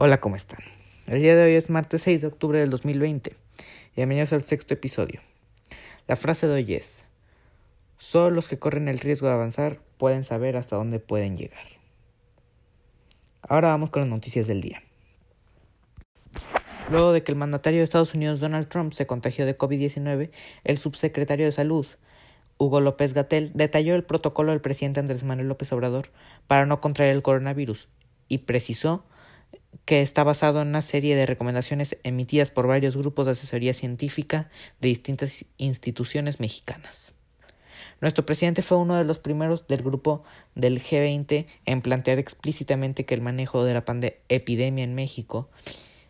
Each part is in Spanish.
Hola, ¿cómo están? El día de hoy es martes 6 de octubre del 2020. Bienvenidos al sexto episodio. La frase de hoy es, solo los que corren el riesgo de avanzar pueden saber hasta dónde pueden llegar. Ahora vamos con las noticias del día. Luego de que el mandatario de Estados Unidos Donald Trump se contagió de COVID-19, el subsecretario de Salud, Hugo López Gatel, detalló el protocolo del presidente Andrés Manuel López Obrador para no contraer el coronavirus y precisó que está basado en una serie de recomendaciones emitidas por varios grupos de asesoría científica de distintas instituciones mexicanas. Nuestro presidente fue uno de los primeros del grupo del G20 en plantear explícitamente que el manejo de la epidemia en México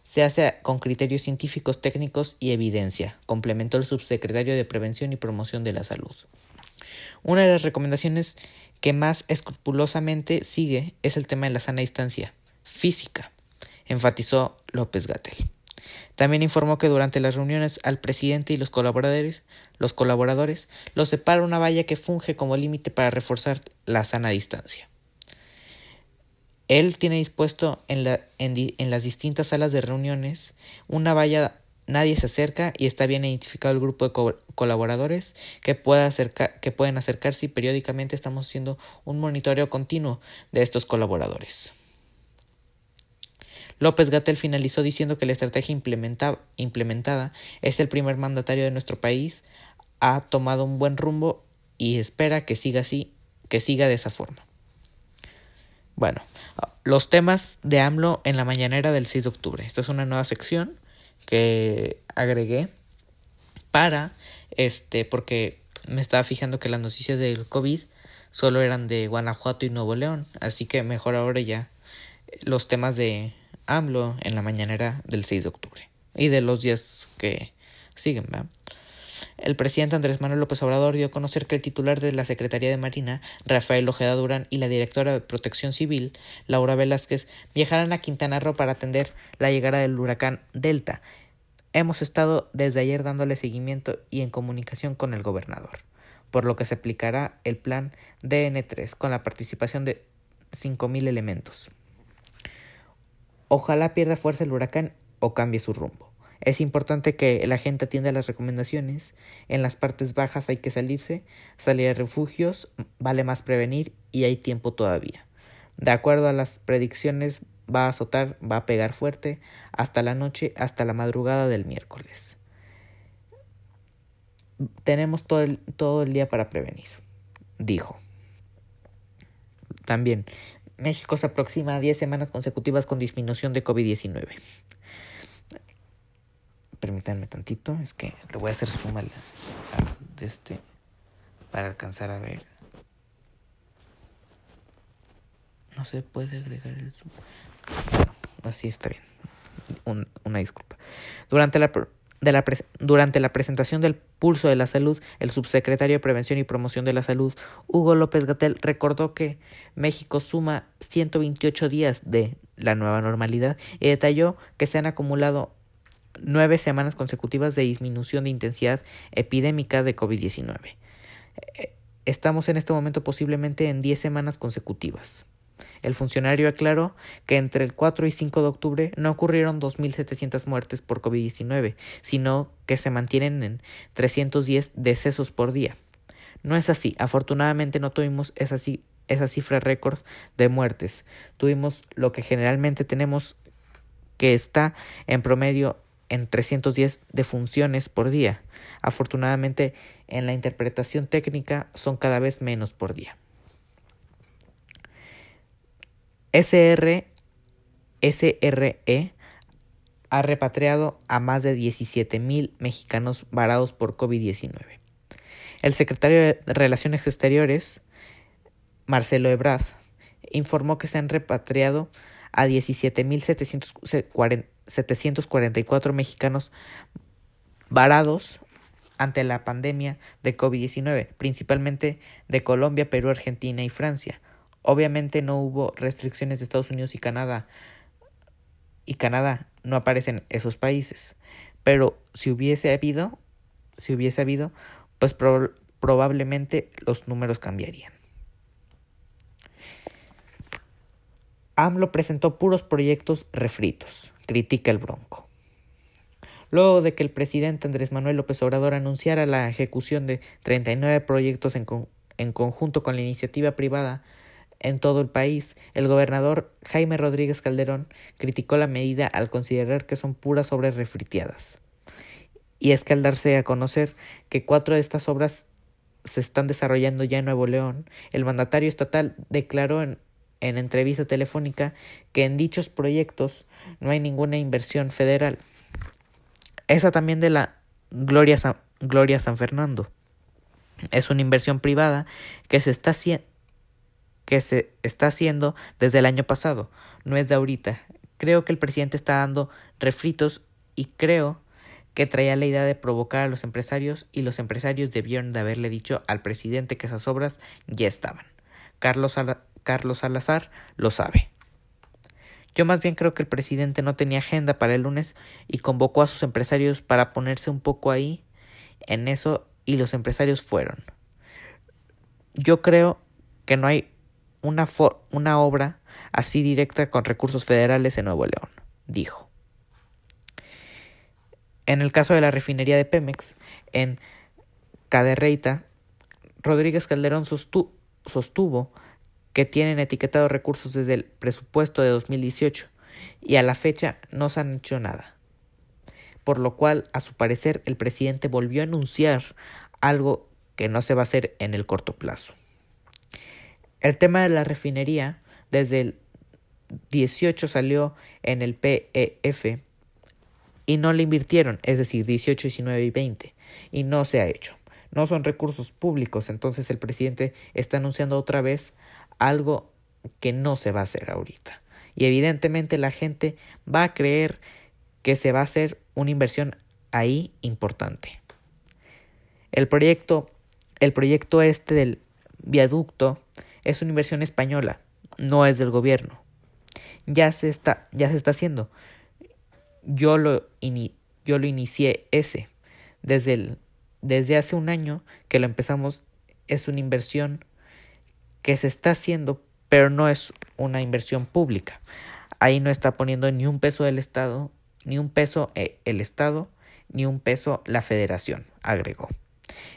se hace con criterios científicos, técnicos y evidencia, complementó el subsecretario de Prevención y Promoción de la Salud. Una de las recomendaciones que más escrupulosamente sigue es el tema de la sana distancia física enfatizó López Gatel. También informó que durante las reuniones al presidente y los colaboradores, los colaboradores los separa una valla que funge como límite para reforzar la sana distancia. Él tiene dispuesto en, la, en, las distintas salas de reuniones una valla nadie se acerca y está bien identificado el grupo de colaboradores que, pueda que pueden acercarse y periódicamente estamos haciendo un monitoreo continuo de estos colaboradores. López Gatel finalizó diciendo que la estrategia implementada es el primer mandatario de nuestro país, ha tomado un buen rumbo y espera que siga así, que siga de esa forma. Bueno, los temas de AMLO en la mañanera del 6 de octubre. Esta es una nueva sección que agregué para este porque me estaba fijando que las noticias del COVID solo eran de Guanajuato y Nuevo León, así que mejor ahora ya los temas de AMLO en la mañanera del 6 de octubre y de los días que siguen. El presidente Andrés Manuel López Obrador dio a conocer que el titular de la Secretaría de Marina, Rafael Ojeda Durán, y la directora de Protección Civil, Laura Velázquez, viajarán a Quintana Roo para atender la llegada del huracán Delta. Hemos estado desde ayer dándole seguimiento y en comunicación con el gobernador, por lo que se aplicará el plan DN3 con la participación de 5.000 elementos. Ojalá pierda fuerza el huracán o cambie su rumbo. Es importante que la gente atienda las recomendaciones. En las partes bajas hay que salirse, salir a refugios, vale más prevenir y hay tiempo todavía. De acuerdo a las predicciones, va a azotar, va a pegar fuerte hasta la noche, hasta la madrugada del miércoles. Tenemos todo el, todo el día para prevenir, dijo. También, México se aproxima a 10 semanas consecutivas con disminución de COVID-19. Permítanme tantito, es que le voy a hacer suma de este para alcanzar a ver. No se puede agregar el zoom. así está bien. una disculpa. Durante la durante la presentación del Pulso de la Salud, el subsecretario de Prevención y Promoción de la Salud, Hugo López Gatel, recordó que México suma 128 días de la nueva normalidad y detalló que se han acumulado nueve semanas consecutivas de disminución de intensidad epidémica de COVID-19. Eh, estamos en este momento posiblemente en 10 semanas consecutivas. El funcionario aclaró que entre el 4 y 5 de octubre no ocurrieron 2.700 muertes por COVID-19, sino que se mantienen en 310 decesos por día. No es así, afortunadamente no tuvimos esa, cifra récord de muertes. Tuvimos lo que generalmente tenemos que está en promedio en 310 defunciones por día. Afortunadamente en la interpretación técnica son cada vez menos por día. SR, SRE ha repatriado a más de 17.000 mexicanos varados por COVID-19. El secretario de Relaciones Exteriores, Marcelo Ebrard, informó que se han repatriado a 17.744 mexicanos varados ante la pandemia de COVID-19, principalmente de Colombia, Perú, Argentina y Francia. Obviamente no hubo restricciones de Estados Unidos y Canadá. Y Canadá no aparecen esos países. Pero si hubiese habido, si hubiese habido, pues probablemente los números cambiarían. AMLO presentó puros proyectos refritos, critica el Bronco. Luego de que el presidente Andrés Manuel López Obrador anunciara la ejecución de 39 proyectos en, en conjunto con la iniciativa privada en todo el país, el gobernador Jaime Rodríguez Calderón criticó la medida al considerar que son puras obras refriteadas. Y es que al darse a conocer que cuatro de estas obras se están desarrollando ya en Nuevo León, el mandatario estatal declaró en en entrevista telefónica que en dichos proyectos no hay ninguna inversión federal. Esa también de la Gloria San, Gloria San Fernando. Es una inversión privada que se está que se está haciendo desde el año pasado, no es de ahorita. Creo que el presidente está dando refritos y creo que traía la idea de provocar a los empresarios y los empresarios debieron de haberle dicho al presidente que esas obras ya estaban. Carlos, Carlos Salazar lo sabe. Yo más bien creo que el presidente no tenía agenda para el lunes y convocó a sus empresarios para ponerse un poco ahí en eso y los empresarios fueron. Yo creo que no hay una, una obra así directa con recursos federales en Nuevo León, dijo. En el caso de la refinería de Pemex, en Caderreita, Rodríguez Calderón sostuvo que tienen etiquetados recursos desde el presupuesto de 2018 y a la fecha no se han hecho nada. Por lo cual, a su parecer, el presidente volvió a anunciar algo que no se va a hacer en el corto plazo. El tema de la refinería desde el 18 salió en el PEF y no le invirtieron, es decir, 18, 19 y 20, y no se ha hecho. No son recursos públicos, entonces el presidente está anunciando otra vez algo que no se va a hacer ahorita. Y evidentemente la gente va a creer que se va a hacer una inversión ahí importante. El proyecto, el proyecto este del viaducto es una inversión española, no es del gobierno. Ya se está, ya se está haciendo. Yo lo, yo lo inicié ese. Desde, el, desde hace un año que lo empezamos, es una inversión que se está haciendo, pero no es una inversión pública. Ahí no está poniendo ni un peso del Estado, ni un peso eh, el Estado, ni un peso la Federación, agregó.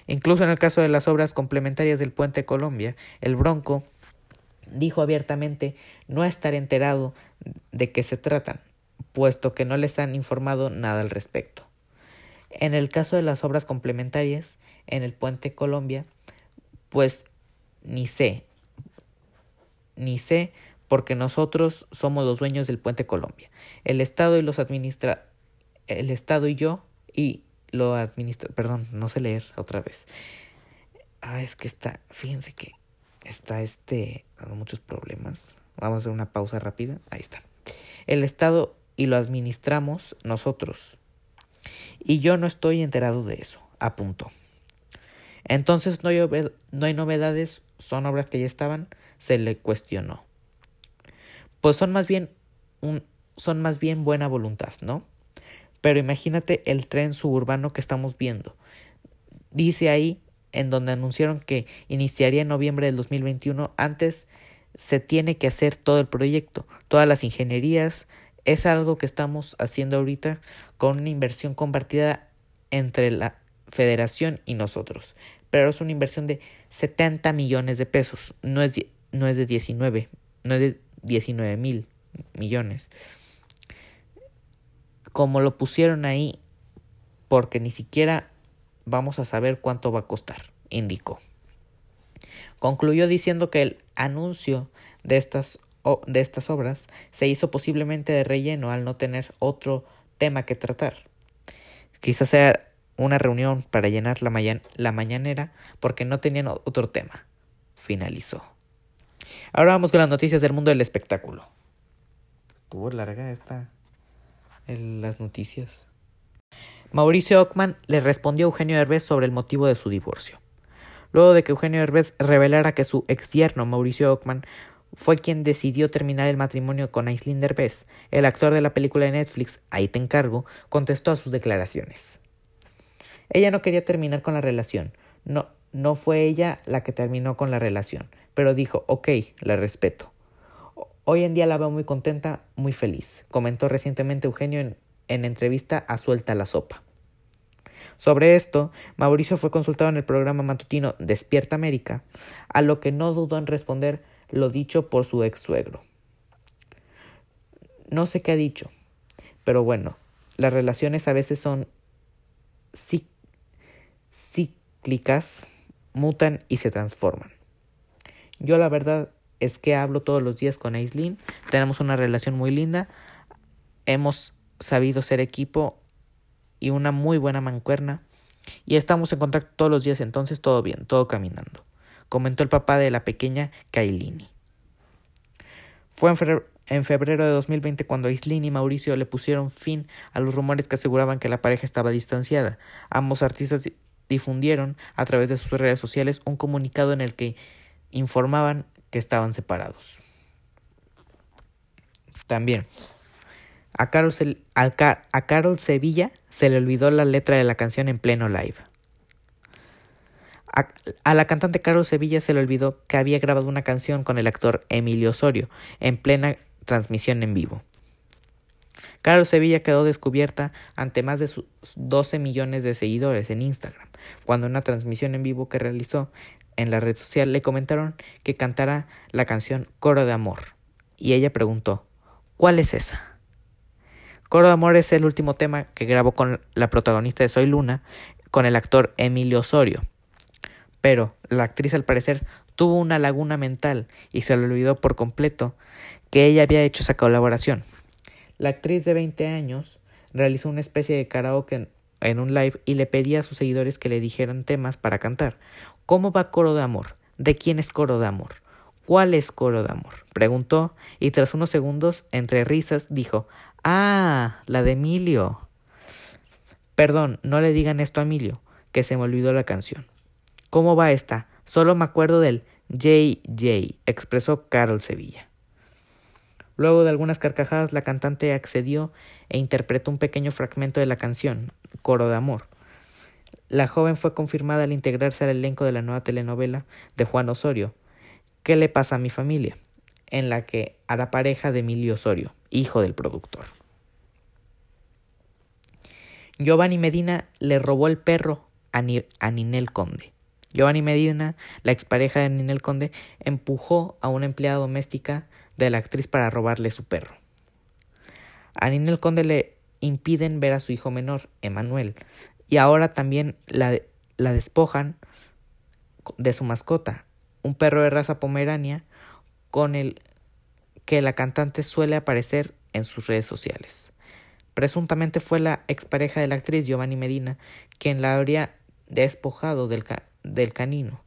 Incluso en el caso de las obras complementarias del puente Colombia, el Bronco dijo abiertamente no estar enterado de qué se tratan, puesto que no les han informado nada al respecto. En el caso de las obras complementarias en el puente Colombia, pues ni sé, ni sé porque nosotros somos los dueños del puente Colombia. El Estado y los administra el Estado y yo y lo administra, perdón, no sé leer otra vez. Ah, es que está, fíjense que está este muchos problemas. Vamos a hacer una pausa rápida. Ahí está. El Estado y lo administramos nosotros. Y yo no estoy enterado de eso, apuntó. Entonces no hay, no hay novedades, son obras que ya estaban, se le cuestionó. Pues son más bien un, son más bien buena voluntad, ¿no? Pero imagínate el tren suburbano que estamos viendo. Dice ahí, en donde anunciaron que iniciaría en noviembre del 2021, antes se tiene que hacer todo el proyecto, todas las ingenierías, es algo que estamos haciendo ahorita con una inversión compartida entre la federación y nosotros. Pero es una inversión de 70 millones de pesos, no es no es de 19, no es de 19 mil millones. Como lo pusieron ahí, porque ni siquiera vamos a saber cuánto va a costar, indicó. Concluyó diciendo que el anuncio de estas, de estas obras se hizo posiblemente de relleno al no tener otro tema que tratar. Quizás sea una reunión para llenar la, la mañanera porque no tenían otro tema. Finalizó. Ahora vamos con las noticias del mundo del espectáculo. Tuvo larga esta. En las noticias. Mauricio Ockman le respondió a Eugenio Herbes sobre el motivo de su divorcio. Luego de que Eugenio Herbes revelara que su ex yerno Mauricio Ockman fue quien decidió terminar el matrimonio con Aislinn Derbez, el actor de la película de Netflix Ahí te encargo, contestó a sus declaraciones. Ella no quería terminar con la relación. No, no fue ella la que terminó con la relación pero dijo, ok, la respeto. Hoy en día la veo muy contenta, muy feliz, comentó recientemente Eugenio en, en entrevista a Suelta la Sopa. Sobre esto, Mauricio fue consultado en el programa matutino Despierta América, a lo que no dudó en responder lo dicho por su ex suegro. No sé qué ha dicho, pero bueno, las relaciones a veces son cíclicas, mutan y se transforman. Yo la verdad es que hablo todos los días con Aislinn, tenemos una relación muy linda, hemos sabido ser equipo y una muy buena mancuerna y estamos en contacto todos los días, entonces todo bien, todo caminando, comentó el papá de la pequeña Kailini. Fue en febrero, de 2020 cuando Aislinn y Mauricio le pusieron fin a los rumores que aseguraban que la pareja estaba distanciada. Ambos artistas difundieron a través de sus redes sociales un comunicado en el que informaban que estaban separados. También, a Carol, a Sevilla se le olvidó la letra de la canción en pleno live. A, a, la cantante Carol Sevilla se le olvidó que había grabado una canción con el actor Emilio Osorio en plena transmisión en vivo. Carol Sevilla quedó descubierta ante más de sus 12 millones de seguidores en Instagram, cuando una transmisión en vivo que realizó en la red social le comentaron que cantara la canción Coro de Amor. Y ella preguntó, ¿cuál es esa? Coro de Amor es el último tema que grabó con la protagonista de Soy Luna, con el actor Emilio Osorio. Pero la actriz al parecer tuvo una laguna mental y se le olvidó por completo que ella había hecho esa colaboración. La actriz de 20 años realizó una especie de karaoke en, un live y le pedía a sus seguidores que le dijeran temas para cantar. ¿Cómo va Coro de Amor? ¿De quién es Coro de Amor? ¿Cuál es Coro de Amor? preguntó y tras unos segundos, entre risas, dijo Ah, la de Emilio. Perdón, no le digan esto a Emilio, que se me olvidó la canción. ¿Cómo va esta? Solo me acuerdo del JJ, expresó Carol Sevilla. Luego de algunas carcajadas, la cantante accedió e interpretó un pequeño fragmento de la canción, Coro de Amor. La joven fue confirmada al integrarse al elenco de la nueva telenovela de Juan Osorio, ¿Qué le pasa a mi familia? en la que hará pareja de Emilio Osorio, hijo del productor. Giovanni Medina le robó el perro a, a Ninel Conde. Giovanni Medina, la expareja de Ninel Conde, empujó a una empleada doméstica de la actriz para robarle su perro. A Ninel Conde le impiden ver a su hijo menor, Emanuel, y ahora también la, la despojan de su mascota, un perro de raza pomerania con el que la cantante suele aparecer en sus redes sociales. Presuntamente fue la expareja de la actriz Giovanni Medina quien la habría despojado del, del canino.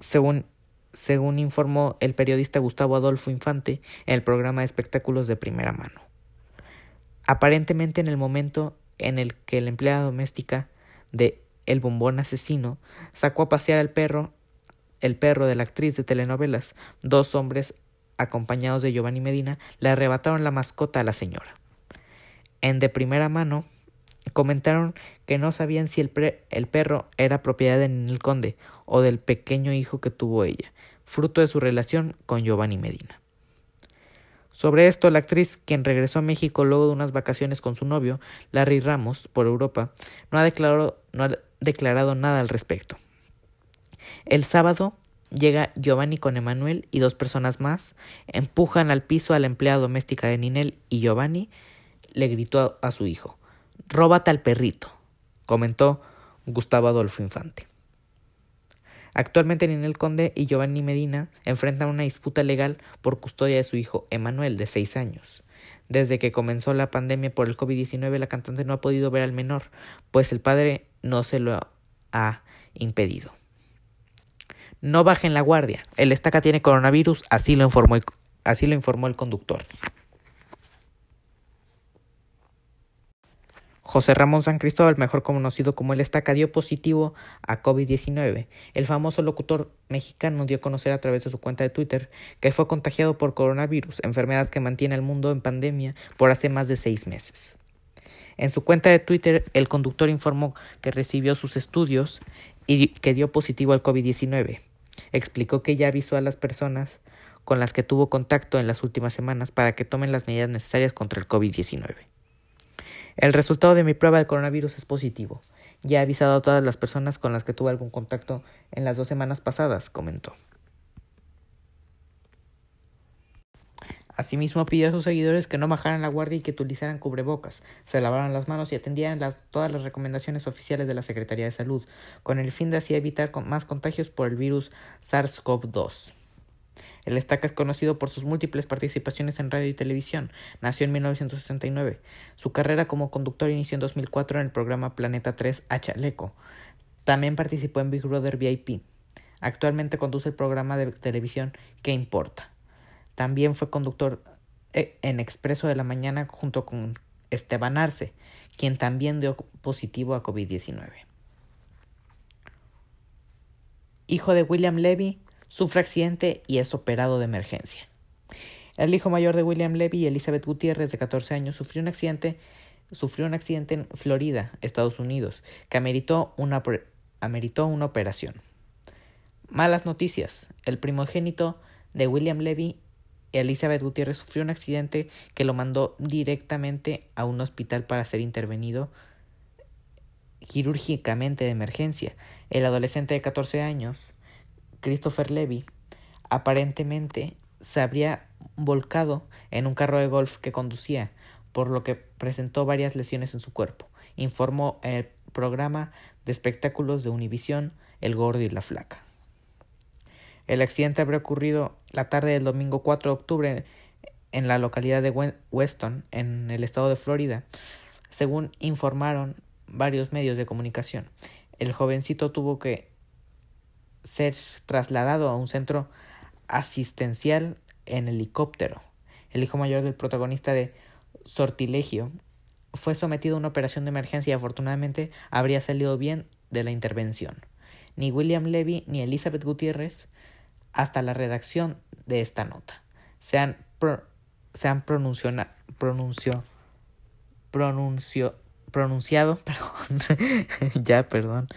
Según según informó el periodista Gustavo Adolfo Infante en el programa de espectáculos de primera mano. Aparentemente en el momento en el que la empleada doméstica de El Bombón Asesino sacó a pasear al perro, el perro de la actriz de telenovelas, dos hombres acompañados de Giovanni Medina le arrebataron la mascota a la señora. En de primera mano comentaron que no sabían si el, el perro era propiedad de Ninel Conde o del pequeño hijo que tuvo ella, fruto de su relación con Giovanni Medina. Sobre esto, la actriz, quien regresó a México luego de unas vacaciones con su novio, Larry Ramos, por Europa, no ha declarado, no ha declarado nada al respecto. El sábado llega Giovanni con Emanuel y dos personas más, empujan al piso a la empleada doméstica de Ninel y Giovanni le gritó a, a su hijo, Róbate al perrito, comentó Gustavo Adolfo Infante. Actualmente Ninel Conde y Giovanni Medina enfrentan una disputa legal por custodia de su hijo Emanuel, de seis años. Desde que comenzó la pandemia por el COVID-19, la cantante no ha podido ver al menor, pues el padre no se lo ha impedido. No bajen la guardia. El estaca tiene coronavirus, así lo informó así lo informó el conductor. José Ramón San Cristóbal, mejor conocido como el Estaca, dio positivo a COVID-19. El famoso locutor mexicano dio a conocer a través de su cuenta de Twitter que fue contagiado por coronavirus, enfermedad que mantiene al mundo en pandemia por hace más de seis meses. En su cuenta de Twitter, el conductor informó que recibió sus estudios y que dio positivo al COVID-19. Explicó que ya avisó a las personas con las que tuvo contacto en las últimas semanas para que tomen las medidas necesarias contra el COVID-19. El resultado de mi prueba de coronavirus es positivo. Ya he avisado a todas las personas con las que tuve algún contacto en las dos semanas pasadas, comentó. Asimismo pidió a sus seguidores que no bajaran la guardia y que utilizaran cubrebocas, se lavaran las manos y atendieran todas las recomendaciones oficiales de la Secretaría de Salud, con el fin de así evitar más contagios por el virus SARS-CoV-2. El estaca es conocido por sus múltiples participaciones en radio y televisión. Nació en 1969. Su carrera como conductor inició en 2004 en el programa Planeta 3 a Chaleco. También participó en Big Brother VIP. Actualmente conduce el programa de televisión ¿Qué importa? También fue conductor eh, en Expreso de la Mañana junto con Esteban Arce, quien también dio positivo a COVID-19. Hijo de William Levy, sufre accidente y es operado de emergencia. El hijo mayor de William Levy, Elizabeth Gutiérrez, de 14 años, sufrió un accidente, sufrió un accidente en Florida, Estados Unidos, que ameritó una, ameritó una operación. Malas noticias. El primogénito de William Levy Elizabeth Gutiérrez sufrió un accidente que lo mandó directamente a un hospital para ser intervenido quirúrgicamente de emergencia. El adolescente de 14 años, Christopher Levy, aparentemente se habría volcado en un carro de golf que conducía, por lo que presentó varias lesiones en su cuerpo, informó el programa de espectáculos de Univisión El Gordo y la Flaca. El accidente habría ocurrido la tarde del domingo 4 de octubre en la localidad de Weston, en el estado de Florida, según informaron varios medios de comunicación. El jovencito tuvo que ser trasladado a un centro asistencial en helicóptero. El hijo mayor del protagonista de Sortilegio fue sometido a una operación de emergencia y afortunadamente habría salido bien de la intervención. Ni William Levy ni Elizabeth Gutiérrez hasta la redacción de esta nota. Se han, se han pronunció, pronuncio, pronunciado, perdón, ya, perdón,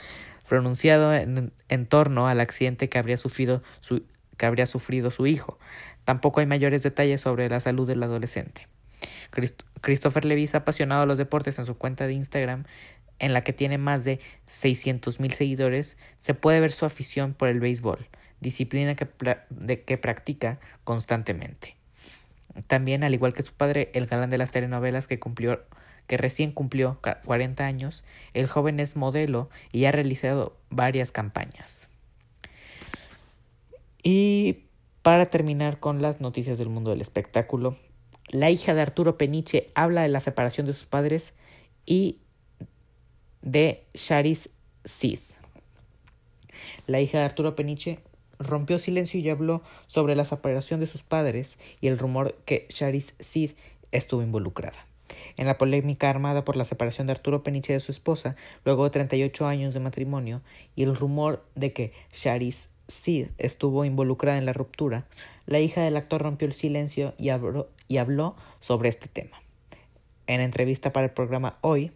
pronunciado en, en, torno al accidente que habría sufrido su, que habría sufrido su hijo. Tampoco hay mayores detalles sobre la salud del adolescente. Christopher Levis, apasionado a los deportes en su cuenta de Instagram, en la que tiene más de 600.000 seguidores, se puede ver su afición por el béisbol disciplina que, de, que practica constantemente. También, al igual que su padre, el galán de las telenovelas que cumplió que recién cumplió 40 años, el joven es modelo y ha realizado varias campañas. Y para terminar con las noticias del mundo del espectáculo, la hija de Arturo Peniche habla de la separación de sus padres y de Charis Sid. La hija de Arturo Peniche rompió silencio y habló sobre la separación de sus padres y el rumor que Charis Sid estuvo involucrada. En la polémica armada por la separación de Arturo Peniche de su esposa, luego de 38 años de matrimonio, y el rumor de que Charis Sid estuvo involucrada en la ruptura, la hija del actor rompió el silencio y habló, y habló sobre este tema. En entrevista para el programa Hoy,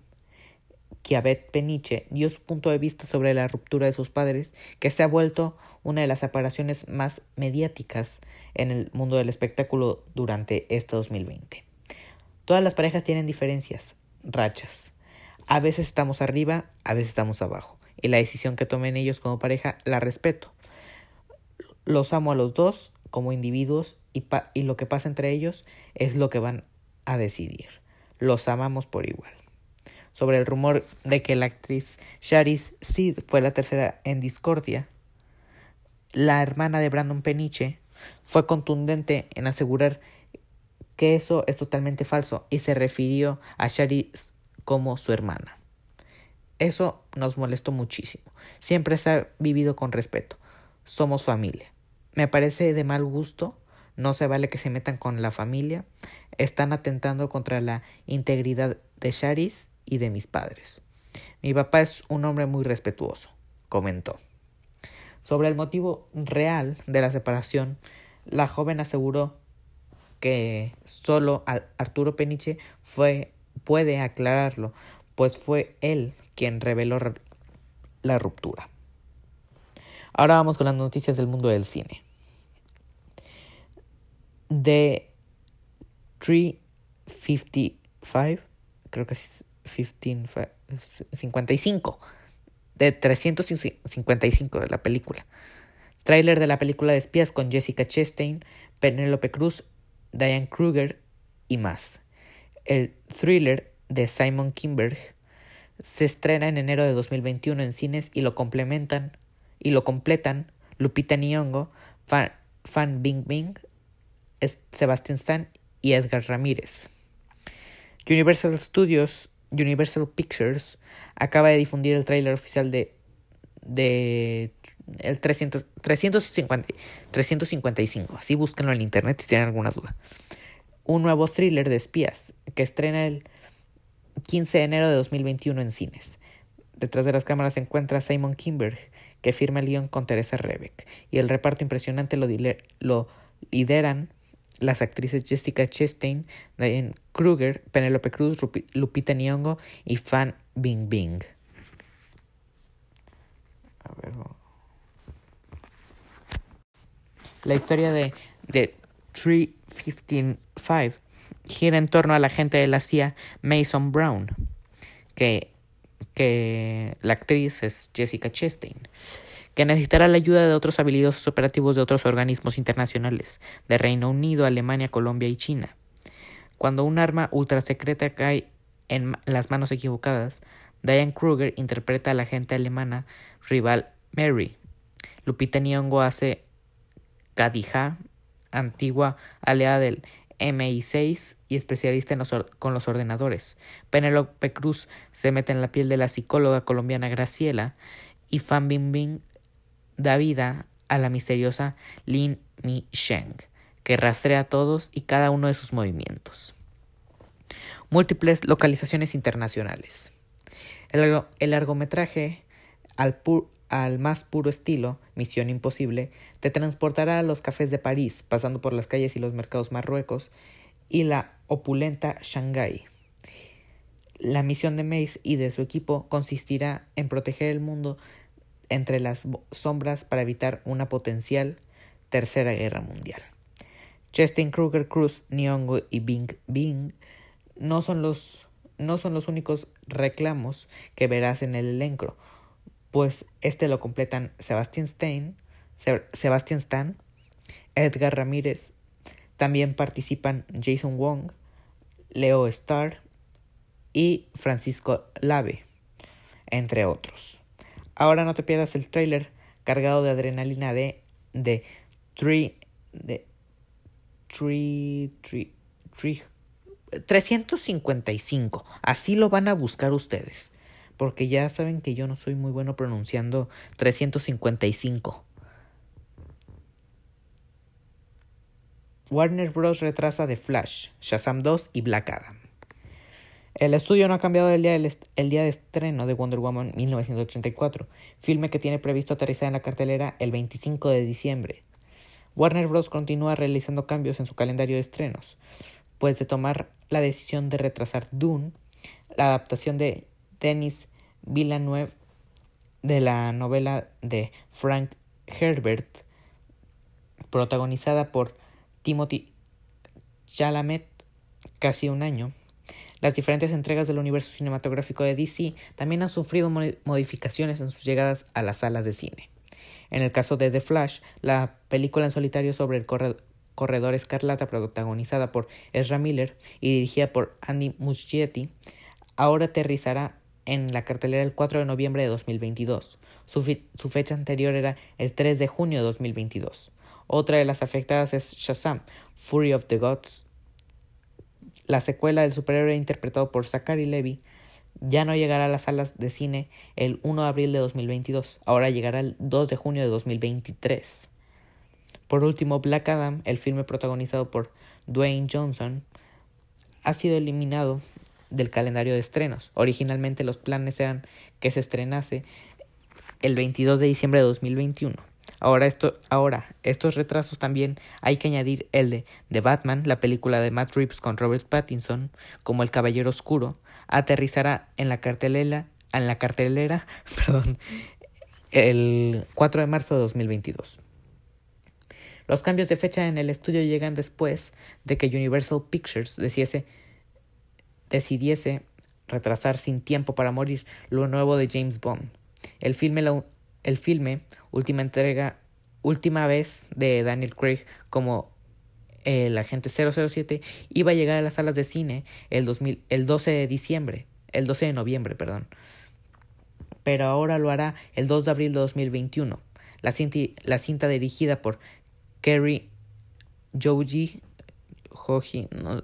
Kiabet Peniche dio su punto de vista sobre la ruptura de sus padres, que se ha vuelto una de las separaciones más mediáticas en el mundo del espectáculo durante este 2020. Todas las parejas tienen diferencias, rachas. A veces estamos arriba, a veces estamos abajo, y la decisión que tomen ellos como pareja la respeto. Los amo a los dos como individuos y, lo que pasa entre ellos es lo que van a decidir. Los amamos por igual sobre el rumor de que la actriz Charis Sid fue la tercera en discordia. La hermana de Brandon Peniche fue contundente en asegurar que eso es totalmente falso y se refirió a Charis como su hermana. Eso nos molestó muchísimo. Siempre se ha vivido con respeto. Somos familia. Me parece de mal gusto. No se vale que se metan con la familia. Están atentando contra la integridad de Charis y de mis padres. Mi papá es un hombre muy respetuoso, comentó. Sobre el motivo real de la separación, la joven aseguró que solo Arturo Peniche fue, puede aclararlo, pues fue él quien reveló la ruptura. Ahora vamos con las noticias del mundo del cine. de 355, creo que es 15, 55, de 355 de la película. Trailer de la película de espías con Jessica Chastain, Penelope Cruz, Diane Kruger y más. El thriller de Simon Kimberg se estrena en enero de 2021 en cines y lo complementan y lo completan Lupita Nyong'o, Fan, Fan Bingbing, Sebastian Stan y Edgar Ramírez. Universal Studios, Universal Pictures, acaba de difundir el tráiler oficial de, de el 300, 350, 355. Así búsquenlo en internet si tienen alguna duda. Un nuevo thriller de espías que estrena el 15 de enero de 2021 en cines. Detrás de las cámaras se encuentra Simon Kimberg, que firma el guion con Teresa Rebeck, y el reparto impresionante lo, lideran las actrices Jessica Chastain, Diane Kruger, Penelope Cruz, Lupita Nyong'o y Fan Bingbing. A ver. La historia de, de 315 gira en torno a la agente de la CIA Mason Brown, que, que la actriz es Jessica Chastain que necesitará la ayuda de otros habilidosos operativos de otros organismos internacionales, de Reino Unido, Alemania, Colombia y China. Cuando un arma ultrasecreta cae en las manos equivocadas, Diane Kruger interpreta a la agente alemana rival Mary. Lupita Nyong'o hace Kadija, antigua aliada del MI6 y especialista en con los ordenadores. Penelope Cruz se mete en la piel de la psicóloga colombiana Graciela y Fan Bingbing da vida a la misteriosa Lin Mi Sheng, que rastrea todos y cada uno de sus movimientos. Múltiples localizaciones internacionales. El, largometraje, al, al más puro estilo, Misión Imposible, te transportará a los cafés de París, pasando por las calles y los mercados marruecos, y la opulenta Shanghái. La misión de Mace y de su equipo consistirá en proteger el mundo entre las sombras para evitar una potencial tercera guerra mundial. Justin Kruger Cruz, Nyong'o y Bing Bing no son los no son los únicos reclamos que verás en el elenco, pues este lo completan Sebastian Stein, Sebastian Stan, Edgar Ramírez, también participan Jason Wong, Leo Starr y Francisco Lave, entre otros. Ahora no te pierdas el trailer cargado de adrenalina de de Tree de Tree 355. Así lo van a buscar ustedes. Porque ya saben que yo no soy muy bueno pronunciando 355. Warner Bros. retrasa The Flash, Shazam 2 y Black Adam. El estudio no ha cambiado el día, día de estreno de Wonder Woman 1984, filme que tiene previsto aterrizar en la cartelera el 25 de diciembre. Warner Bros. continúa realizando cambios en su calendario de estrenos, pues de tomar la decisión de retrasar Dune, la adaptación de Denis Villeneuve de la novela de Frank Herbert, protagonizada por Timothy Chalamet, casi un año, las diferentes entregas del universo cinematográfico de DC también han sufrido modificaciones en sus llegadas a las salas de cine. En el caso de The Flash, la película en solitario sobre el corredor escarlata protagonizada por Ezra Miller y dirigida por Andy Muschietti, ahora aterrizará en la cartelera el 4 de noviembre de 2022. Su, su, fecha anterior era el 3 de junio de 2022. Otra de las afectadas es Shazam, Fury of the Gods, la secuela del superhéroe interpretado por Zachary Levy ya no llegará a las salas de cine el 1 de abril de 2022, ahora llegará el 2 de junio de 2023. Por último, Black Adam, el filme protagonizado por Dwayne Johnson, ha sido eliminado del calendario de estrenos. Originalmente los planes eran que se estrenase el 22 de diciembre de 2021. Ahora, esto, ahora, estos retrasos también hay que añadir el de The Batman, la película de Matt Reeves con Robert Pattinson, como El Caballero Oscuro, aterrizará en la cartelera, en la cartelera, perdón, el 4 de marzo de 2022. Los cambios de fecha en el estudio llegan después de que Universal Pictures decidiese, decidiese retrasar sin tiempo para morir lo nuevo de James Bond. El filme, el filme última entrega, última vez de Daniel Craig como el agente 007 iba a llegar a las salas de cine el, 2000, el 12 de diciembre, el 12 de noviembre, perdón. Pero ahora lo hará el 2 de abril de 2021. La cinta, la cinta dirigida por Kerry Joji Hoji no,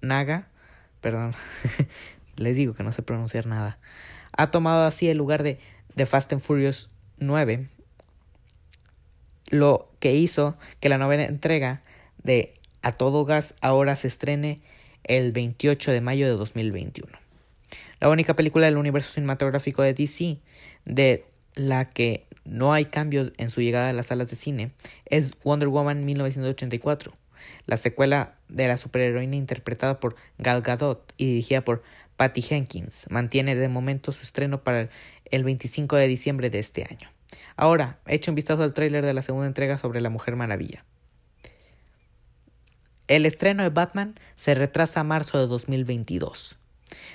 Fukanaga, perdón, les digo que no sé pronunciar nada, ha tomado así el lugar de The Fast and Furious 9 lo que hizo que la novena entrega de A Todo Gas ahora se estrene el 28 de mayo de 2021. La única película del universo cinematográfico de DC de la que no hay cambios en su llegada a las salas de cine es Wonder Woman 1984, la secuela de la superheroína interpretada por Gal Gadot y dirigida por Patty Jenkins. Mantiene de momento su estreno para el 25 de diciembre de este año. Ahora, echa un vistazo al tráiler de la segunda entrega sobre la Mujer Maravilla. El estreno de Batman se retrasa a marzo de 2022.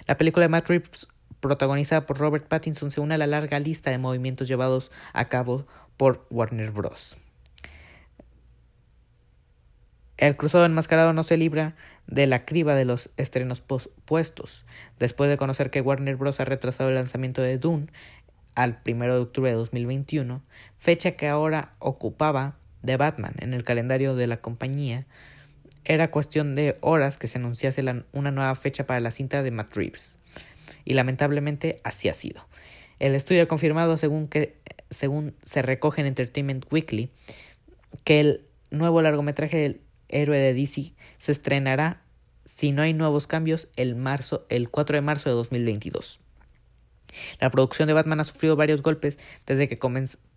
La película de Matt Reeves, protagonizada por Robert Pattinson, se une a la larga lista de movimientos llevados a cabo por Warner Bros. El cruzado enmascarado no se libra de la criba de los estrenos pospuestos. Después de conocer que Warner Bros. ha retrasado el lanzamiento de Dune al 1 de octubre de 2021, fecha que ahora ocupaba de Batman en el calendario de la compañía, era cuestión de horas que se anunciase una nueva fecha para la cinta de Matt Reeves. Y lamentablemente así ha sido. El estudio ha confirmado, según, que, según se recoge en Entertainment Weekly, que el nuevo largometraje héroe de DC se estrenará, si no hay nuevos cambios, el, marzo, el 4 de marzo de 2022. La producción de Batman ha sufrido varios golpes desde que,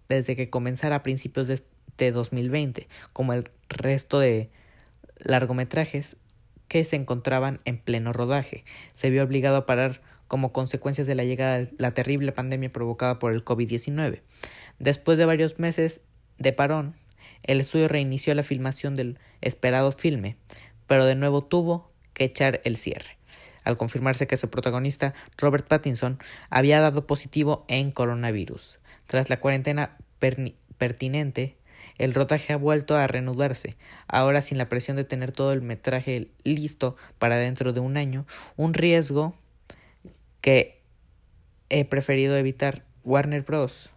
desde que comenzara a principios de este 2020, como el resto de largometrajes que se encontraban en pleno rodaje. Se vio obligado a parar como consecuencias de la llegada de la terrible pandemia provocada por el COVID-19. Después de varios meses de parón, el estudio reinició la filmación del esperado filme, pero de nuevo tuvo que echar el cierre. Al confirmarse que su protagonista, Robert Pattinson, había dado positivo en coronavirus. Tras la cuarentena pertinente, el rotaje ha vuelto a reanudarse, ahora sin la presión de tener todo el metraje listo para dentro de un año, un riesgo que he preferido evitar. Warner Bros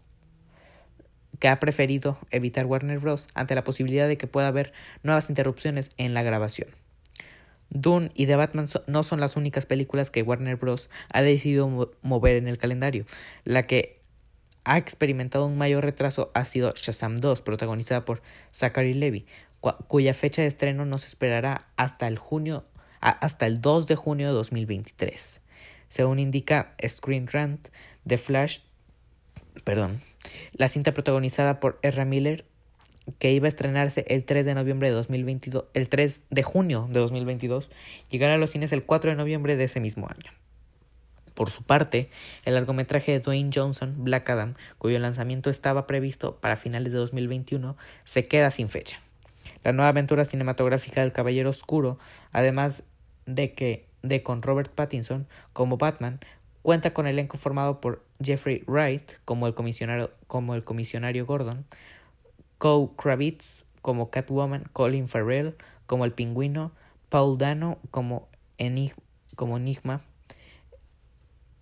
que ha preferido evitar Warner Bros. ante la posibilidad de que pueda haber nuevas interrupciones en la grabación. Dune y The Batman no son las únicas películas que Warner Bros. ha decidido mover en el calendario. La que ha experimentado un mayor retraso ha sido Shazam 2, protagonizada por Zachary Levy, cuya fecha de estreno no se esperará hasta el, junio, hasta el 2 de junio de 2023. Según indica Screen Rant, The Flash, perdón, la cinta protagonizada por Ezra Miller que iba a estrenarse el 3 de noviembre de 2022, el 3 de junio de 2022, llegará a los cines el 4 de noviembre de ese mismo año. Por su parte, el largometraje de Dwayne Johnson, Black Adam, cuyo lanzamiento estaba previsto para finales de 2021, se queda sin fecha. La nueva aventura cinematográfica del Caballero Oscuro, además de que de con Robert Pattinson como Batman, cuenta con elenco formado por Jeffrey Wright como el comisionario, como el comisionario Gordon, Cole Kravitz como Catwoman, Colin Farrell como el pingüino, Paul Dano como, como Enigma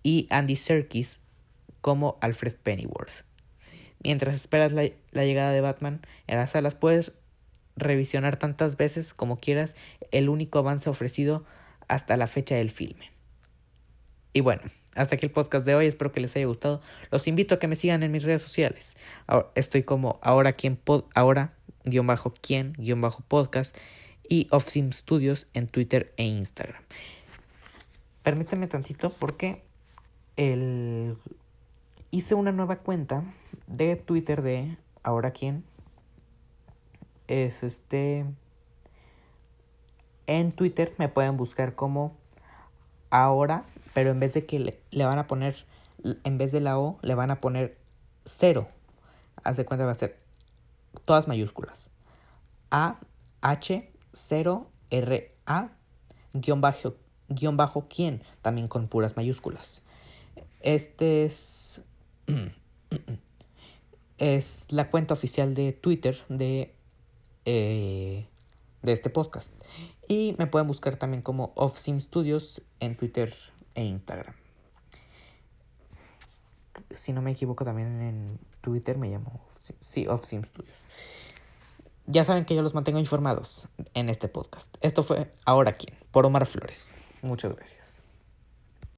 y Andy Serkis como Alfred Pennyworth. Mientras esperas la, la llegada de Batman en las salas puedes revisionar tantas veces como quieras el único avance ofrecido hasta la fecha del filme. Y bueno, hasta aquí el podcast de hoy, espero que les haya gustado. Los invito a que me sigan en mis redes sociales. estoy como ahora quien pod, ahora guion bajo quien guion bajo podcast y Offsim Studios en Twitter e Instagram. Permítanme tantito porque el hice una nueva cuenta de Twitter de ahora quién es este en Twitter me pueden buscar como ahora pero en vez de que le, van a poner, en vez de la O, le van a poner cero. Haz de cuenta, va a ser todas mayúsculas. A, H, 0, R, A, guion bajo, guion bajo quién, también con puras mayúsculas. Este es, es la cuenta oficial de Twitter de, eh, de este podcast. Y me pueden buscar también como Offsim Studios en Twitter e Instagram. Si no me equivoco, también en Twitter me llamo sí, Offsim Studios. Ya saben que yo los mantengo informados en este podcast. Esto fue Ahora quién, por Omar Flores. Muchas gracias.